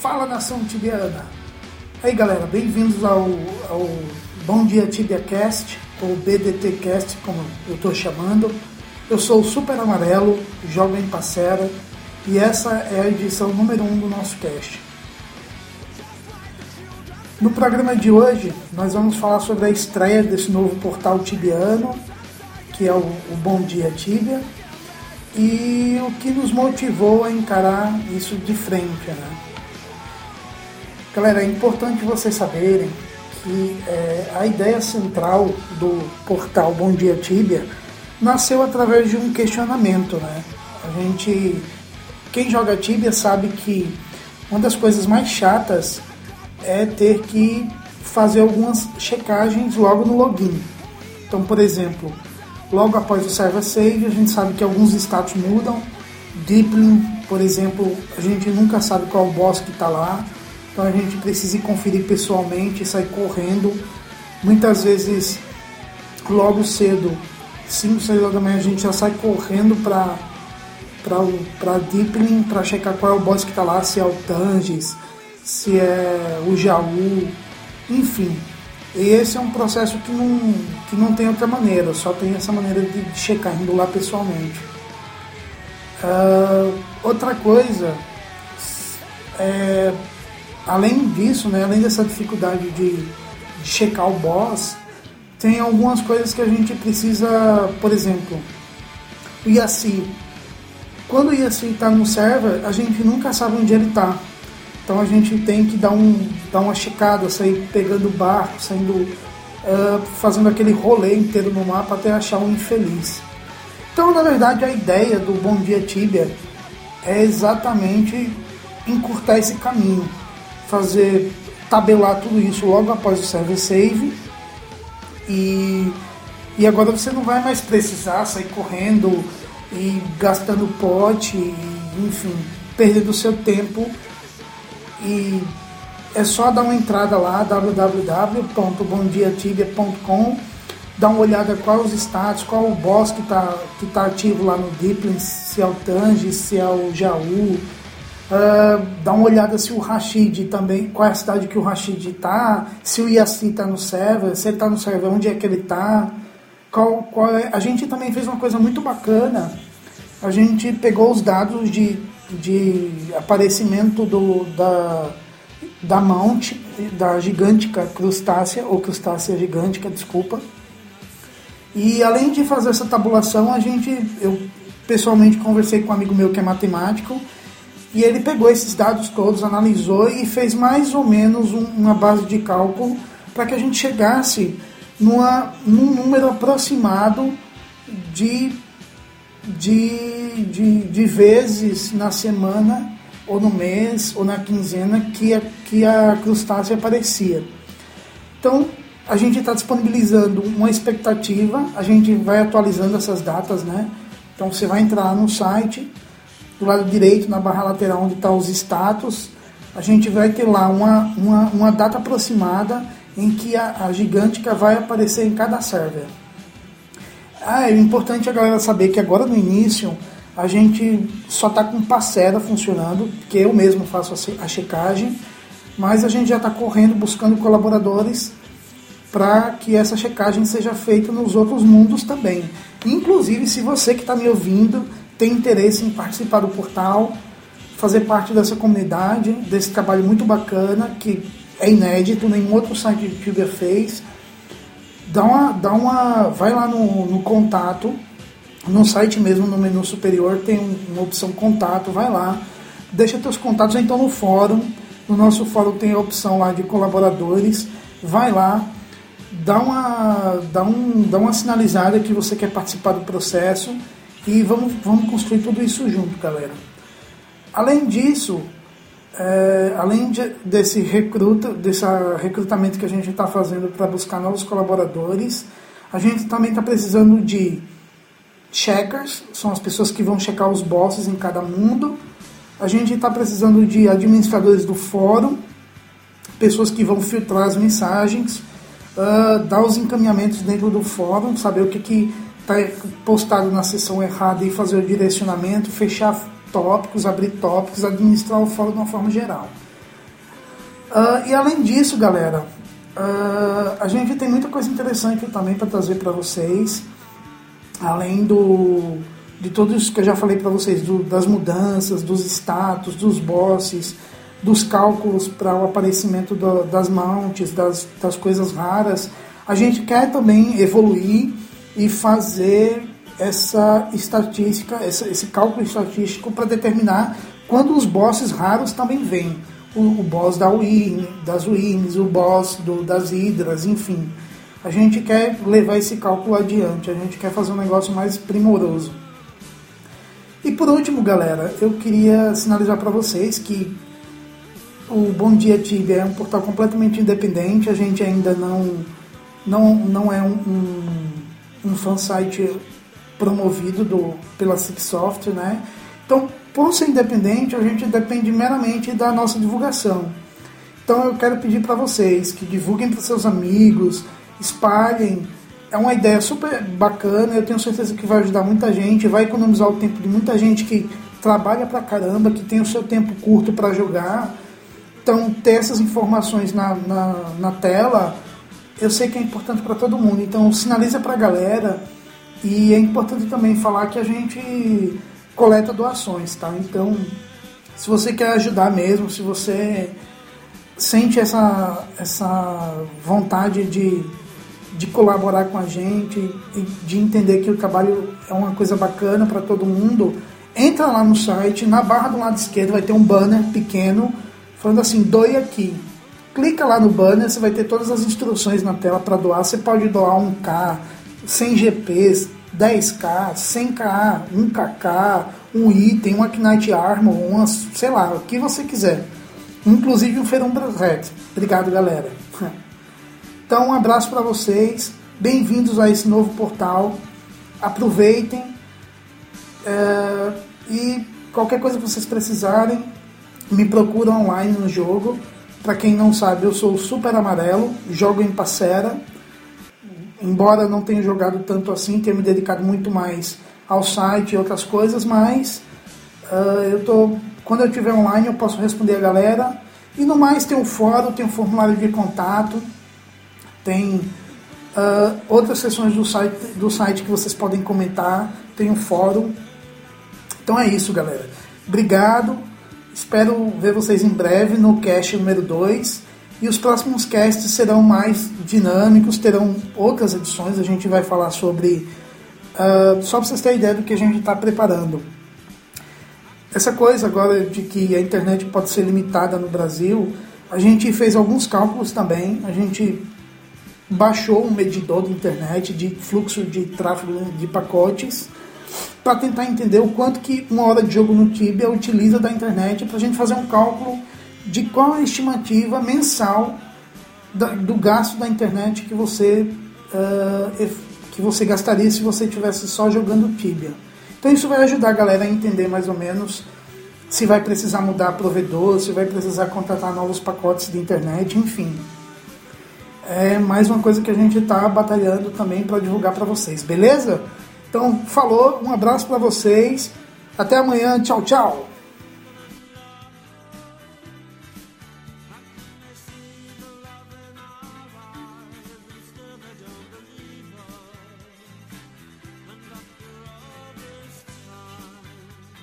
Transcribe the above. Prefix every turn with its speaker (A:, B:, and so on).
A: Fala nação tibiana! Aí galera, bem-vindos ao, ao Bom Dia Tibia Cast, ou BDT Cast, como eu estou chamando. Eu sou o Super Amarelo, jovem parceira, e essa é a edição número 1 um do nosso cast. No programa de hoje, nós vamos falar sobre a estreia desse novo portal tibiano, que é o, o Bom Dia Tibia, e o que nos motivou a encarar isso de frente. Né? Galera, é importante vocês saberem que é, a ideia central do portal Bom Dia Tibia nasceu através de um questionamento. Né? A gente, quem joga Tibia sabe que uma das coisas mais chatas é ter que fazer algumas checagens logo no login. Então, por exemplo, logo após o server save, a gente sabe que alguns status mudam. Deepling, por exemplo, a gente nunca sabe qual boss que está lá, então a gente precisa ir conferir pessoalmente, sair correndo. Muitas vezes, logo cedo, 5, 6 horas da manhã, a gente já sai correndo para para Deepling para checar qual é o boss que está lá, se é o Tangis, se é o Jaú, enfim. Esse é um processo que não, que não tem outra maneira, só tem essa maneira de checar, indo lá pessoalmente. Uh, outra coisa, é, além disso, né, além dessa dificuldade de, checar o boss, tem algumas coisas que a gente precisa, por exemplo, o IACI. Quando o IACI está no server, a gente nunca sabe onde ele está. Então a gente tem que dar, um, dar uma checada, sair pegando o barco, saindo, uh, fazendo aquele rolê inteiro no mapa até achar um infeliz. Então, na verdade, a ideia do Bom Dia Tibia é exatamente encurtar esse caminho, fazer tabelar tudo isso logo após o server save. E, e agora você não vai mais precisar sair correndo e gastando pote, e, enfim, perdendo seu tempo. E é só dar uma entrada lá, www.bomdiatibia.com, dar uma olhada qual os status, qual o boss que está que tá ativo lá no Deepling, se é o Tangi, se é o Jaú, uh, dá uma olhada se o Rashid também, qual é a cidade que o Rashid está, se o Yassi está no server, se ele está no server, onde é que ele está, qual, qual é... A gente também fez uma coisa muito bacana, a gente pegou os dados de de aparecimento do, da, da Mount, da gigântica crustácea, ou crustácea gigântica, desculpa. E além de fazer essa tabulação, a gente, eu pessoalmente conversei com um amigo meu que é matemático, e ele pegou esses dados todos, analisou e fez mais ou menos um, uma base de cálculo para que a gente chegasse numa, num número aproximado de de, de, de vezes na semana, ou no mês, ou na quinzena que a, que a crustácea aparecia. Então, a gente está disponibilizando uma expectativa, a gente vai atualizando essas datas, né? Então, você vai entrar no site, do lado direito, na barra lateral, onde estão tá os status, a gente vai ter lá uma, uma, uma data aproximada em que a, a gigântica vai aparecer em cada server. Ah, é importante a galera saber que agora no início a gente só está com parcela funcionando, que eu mesmo faço a checagem, mas a gente já está correndo buscando colaboradores para que essa checagem seja feita nos outros mundos também. Inclusive, se você que está me ouvindo tem interesse em participar do portal, fazer parte dessa comunidade, desse trabalho muito bacana, que é inédito, nenhum outro site de Tibia fez. Dá uma, dá uma, vai lá no, no contato, no site mesmo, no menu superior, tem uma opção contato, vai lá, deixa teus contatos, então no fórum, no nosso fórum tem a opção lá de colaboradores, vai lá, dá uma, dá um, dá uma sinalizada que você quer participar do processo e vamos, vamos construir tudo isso junto, galera. Além disso, é, além de, desse recruta, desse recrutamento que a gente está fazendo para buscar novos colaboradores, a gente também está precisando de checkers, são as pessoas que vão checar os bosses em cada mundo. A gente está precisando de administradores do fórum, pessoas que vão filtrar as mensagens, uh, dar os encaminhamentos dentro do fórum, saber o que está postado na sessão errada e fazer o direcionamento, fechar tópicos, abrir tópicos, administrar o fórum de uma forma geral. Uh, e além disso, galera, uh, a gente tem muita coisa interessante também para trazer para vocês, além do de tudo isso que eu já falei para vocês, do, das mudanças, dos status, dos bosses, dos cálculos para o aparecimento do, das mounts, das, das coisas raras. A gente quer também evoluir e fazer essa estatística, essa, esse cálculo estatístico para determinar quando os bosses raros também vêm. O, o boss da Win, das Wins, o boss do, das Hidras, enfim. A gente quer levar esse cálculo adiante, a gente quer fazer um negócio mais primoroso. E por último, galera, eu queria sinalizar para vocês que o Bom Dia Tibia é um portal completamente independente, a gente ainda não, não, não é um, um, um fansite promovido do, pela Sixsoft, né? Então, por ser independente, a gente depende meramente da nossa divulgação. Então, eu quero pedir para vocês que divulguem para seus amigos, espalhem. É uma ideia super bacana, eu tenho certeza que vai ajudar muita gente, vai economizar o tempo de muita gente que trabalha pra caramba, que tem o seu tempo curto para jogar. Então, ter essas informações na, na, na tela, eu sei que é importante para todo mundo. Então, sinaliza para a galera e é importante também falar que a gente coleta doações, tá? Então, se você quer ajudar mesmo, se você sente essa, essa vontade de, de colaborar com a gente e de entender que o trabalho é uma coisa bacana para todo mundo, entra lá no site, na barra do lado esquerdo vai ter um banner pequeno falando assim, doe aqui. Clica lá no banner, você vai ter todas as instruções na tela para doar. Você pode doar um K, 100 GPs, 10k, 100k, 1kk, um item, um Knight Armor, uma, sei lá, o que você quiser. Inclusive um Ferumbra Red. Obrigado, galera. Então, um abraço para vocês. Bem-vindos a esse novo portal. Aproveitem. É, e qualquer coisa que vocês precisarem, me procuram online no jogo. Para quem não sabe, eu sou super amarelo, jogo em Passera embora não tenha jogado tanto assim, tenha me dedicado muito mais ao site e outras coisas, mas uh, eu tô, quando eu estiver online eu posso responder a galera. E no mais tem o fórum, tem o formulário de contato, tem uh, outras sessões do site, do site que vocês podem comentar, tem o fórum. Então é isso, galera. Obrigado. Espero ver vocês em breve no cast número 2. E os próximos casts serão mais dinâmicos, terão outras edições. A gente vai falar sobre. Uh, só para vocês terem ideia do que a gente está preparando. Essa coisa agora de que a internet pode ser limitada no Brasil, a gente fez alguns cálculos também. A gente baixou um medidor de internet de fluxo de tráfego de pacotes para tentar entender o quanto que uma hora de jogo no Tibia utiliza da internet para a gente fazer um cálculo de qual a estimativa mensal da, do gasto da internet que você, uh, que você gastaria se você estivesse só jogando Tibia. Então isso vai ajudar a galera a entender mais ou menos se vai precisar mudar provedor, se vai precisar contratar novos pacotes de internet, enfim. É mais uma coisa que a gente está batalhando também para divulgar para vocês, beleza? Então, falou, um abraço para vocês, até amanhã, tchau, tchau!